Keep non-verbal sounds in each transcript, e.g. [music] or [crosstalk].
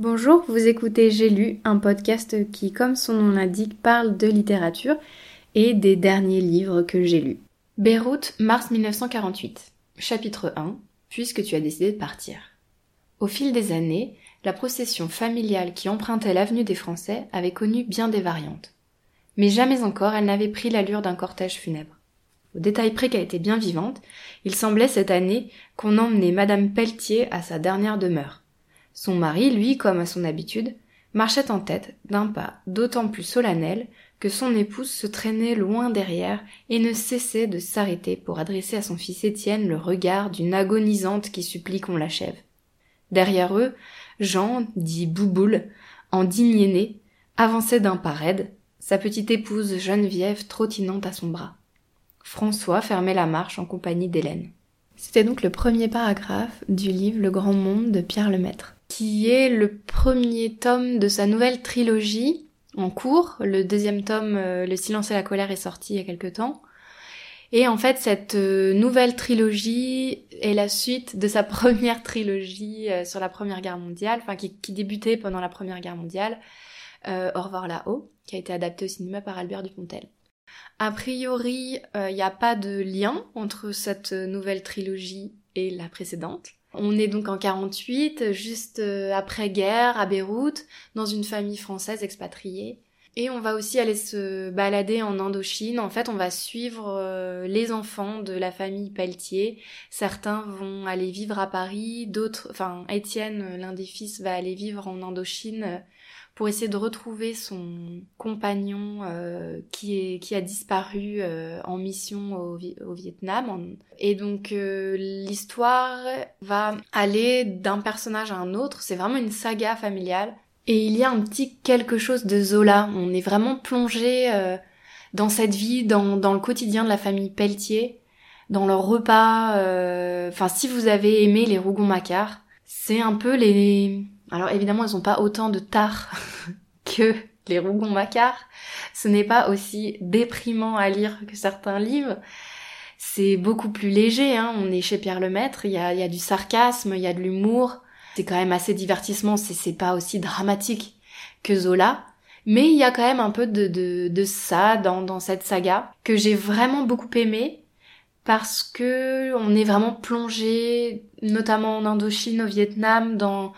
Bonjour, vous écoutez J'ai lu, un podcast qui, comme son nom l'indique, parle de littérature et des derniers livres que j'ai lus. Beyrouth, mars 1948. Chapitre 1. Puisque tu as décidé de partir. Au fil des années, la procession familiale qui empruntait l'avenue des Français avait connu bien des variantes. Mais jamais encore elle n'avait pris l'allure d'un cortège funèbre. Au détail près qu'elle était bien vivante, il semblait cette année qu'on emmenait Madame Pelletier à sa dernière demeure son mari, lui, comme à son habitude, marchait en tête d'un pas d'autant plus solennel que son épouse se traînait loin derrière et ne cessait de s'arrêter pour adresser à son fils Étienne le regard d'une agonisante qui supplie qu'on l'achève. Derrière eux, Jean, dit Bouboule, en digne avançait d'un pas raide, sa petite épouse Geneviève trottinant à son bras. François fermait la marche en compagnie d'Hélène. C'était donc le premier paragraphe du livre Le Grand Monde de Pierre qui est le premier tome de sa nouvelle trilogie en cours. Le deuxième tome, euh, Le silence et la colère, est sorti il y a quelque temps. Et en fait, cette euh, nouvelle trilogie est la suite de sa [laughs] première trilogie euh, sur la Première Guerre mondiale, enfin qui, débutait pendant la Première Guerre mondiale, Au revoir là-haut, qui a été adapté au cinéma par Albert Dupontel. A priori, il n'y a pas de lien entre cette nouvelle trilogie et la précédente. On est donc en 48, juste euh, après-guerre, à Beyrouth, dans une famille française expatriée. Et on va aussi aller se balader en Indochine. En fait, on va suivre euh, les enfants de la famille Pelletier. Certains vont aller vivre à Paris, d'autres, enfin, Étienne, l'un des fils, va aller vivre en Indochine pour essayer de retrouver son compagnon euh, qui, est, qui a disparu euh, en mission au, au Vietnam. Et donc euh, l'histoire va aller d'un personnage à un autre. C'est vraiment une saga familiale. Et il y a un petit quelque chose de Zola. On est vraiment plongé dans cette vie, dans, dans le quotidien de la famille Pelletier, dans leurs repas. Enfin, si vous avez aimé les Rougon-Macquart, c'est un peu les alors évidemment, elles n'ont pas autant de tard [laughs] que les Rougon-Macquart. Ce n'est pas aussi déprimant à lire que certains livres. C'est beaucoup plus léger, hein. on est chez Pierre Lemaître, il y a, du sarcasme, il y a de l'humour. C'est quand même assez divertissement, c'est pas aussi dramatique que Zola. Mais il y a quand même un peu de ça dans, dans cette saga que j'ai vraiment beaucoup aimé parce que on est vraiment plongé, notamment en Indochine, au Vietnam, dans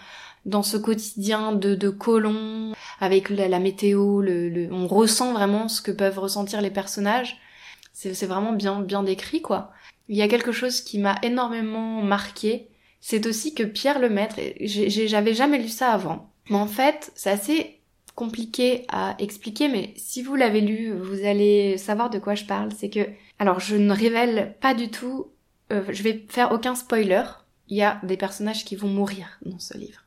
dans ce quotidien de, de colons, avec la, météo, le, on ressent vraiment ce que peuvent ressentir les personnages. C'est vraiment bien, bien décrit, quoi. Il y a quelque chose qui m'a énormément marqué, c'est aussi que Pierre Lemaître, j'avais jamais lu ça avant, mais en fait, c'est assez compliqué à expliquer, mais si vous l'avez lu, vous allez savoir de quoi je parle. C'est que, alors, je ne révèle pas du tout, euh, je vais faire aucun spoiler. Il y a des personnages qui vont mourir dans ce livre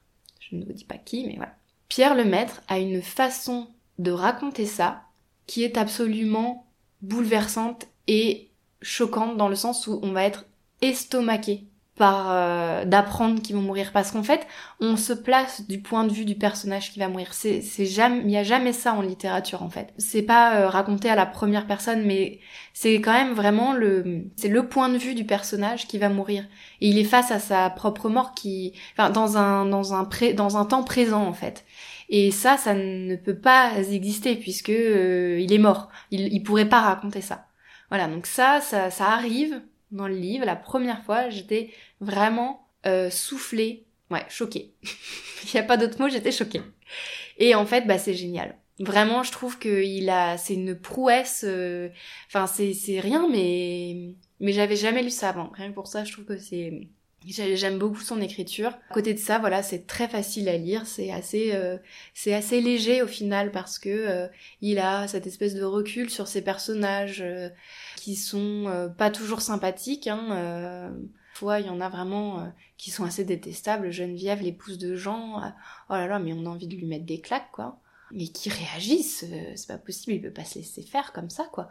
je ne vous dis pas qui, mais voilà. Pierre Lemaître a une façon de raconter ça qui est absolument bouleversante et choquante dans le sens où on va être estomaqué par euh, d'apprendre qu'ils vont mourir. Parce qu'en fait on se place du point de vue du personnage qui va mourir. C'est c'est jamais il y a jamais ça en littérature en fait. C'est pas euh, raconté à la première personne mais c'est quand même vraiment le c'est le point de vue du personnage qui va mourir. Et il est face à sa propre mort qui enfin dans un dans un pré, dans un temps présent en fait. Et ça ça ne peut pas exister puisque euh, il est mort. Il il pourrait pas raconter ça. Voilà donc ça ça ça arrive dans le livre, la première fois, j'étais vraiment euh, soufflée, ouais, choquée. [laughs] Il n'y a pas d'autre mot, j'étais choquée. Et en fait, bah c'est génial. Vraiment, je trouve que il a, c'est une prouesse. Euh, enfin, c'est c'est rien, mais mais j'avais jamais lu ça avant. Rien que pour ça, je trouve que c'est J'aime beaucoup son écriture. À côté de ça, voilà, c'est très facile à lire, c'est assez, euh, c'est assez léger au final parce que euh, il a cette espèce de recul sur ses personnages euh, qui sont pas toujours sympathiques. Hein, il y en a vraiment qui sont assez détestables. Geneviève, l'épouse de Jean, oh là là, mais on a envie de lui mettre des claques, quoi. Mais qui réagissent, c'est pas possible, il peut pas se laisser faire comme ça, quoi.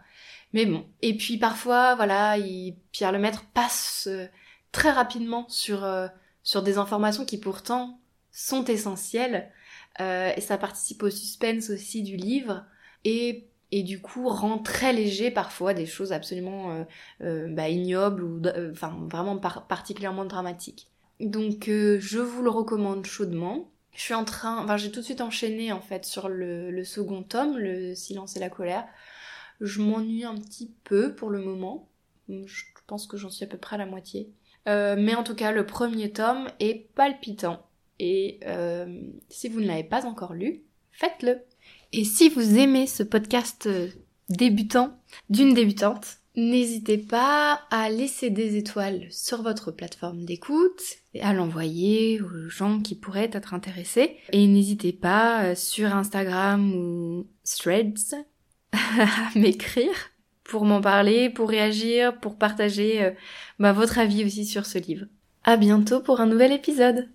Mais bon. Et puis parfois, voilà, il, Pierre Lemaître passe très rapidement sur, euh, sur des informations qui pourtant sont essentielles. Euh, et ça participe au suspense aussi du livre. Et, et du coup rend très léger parfois des choses absolument euh, bah, ignobles ou enfin vraiment particulièrement dramatiques. Donc je vous le recommande chaudement. Je suis en train, enfin j'ai tout de suite enchaîné en fait sur le, le second tome, le silence et la colère. Je m'ennuie un petit peu pour le moment. Je pense que j'en suis à peu près à la moitié. Euh, mais en tout cas, le premier tome est palpitant. Et euh, si vous ne l'avez pas encore lu, faites-le. Et si vous aimez ce podcast euh, débutant d'une débutante, n'hésitez pas à laisser des étoiles sur votre plateforme d'écoute et à l'envoyer aux gens qui pourraient être intéressés. Et n'hésitez pas sur Instagram ou Threads [laughs] à m'écrire pour m'en parler, pour réagir, pour partager bah, votre avis aussi sur ce livre. À bientôt pour un nouvel épisode.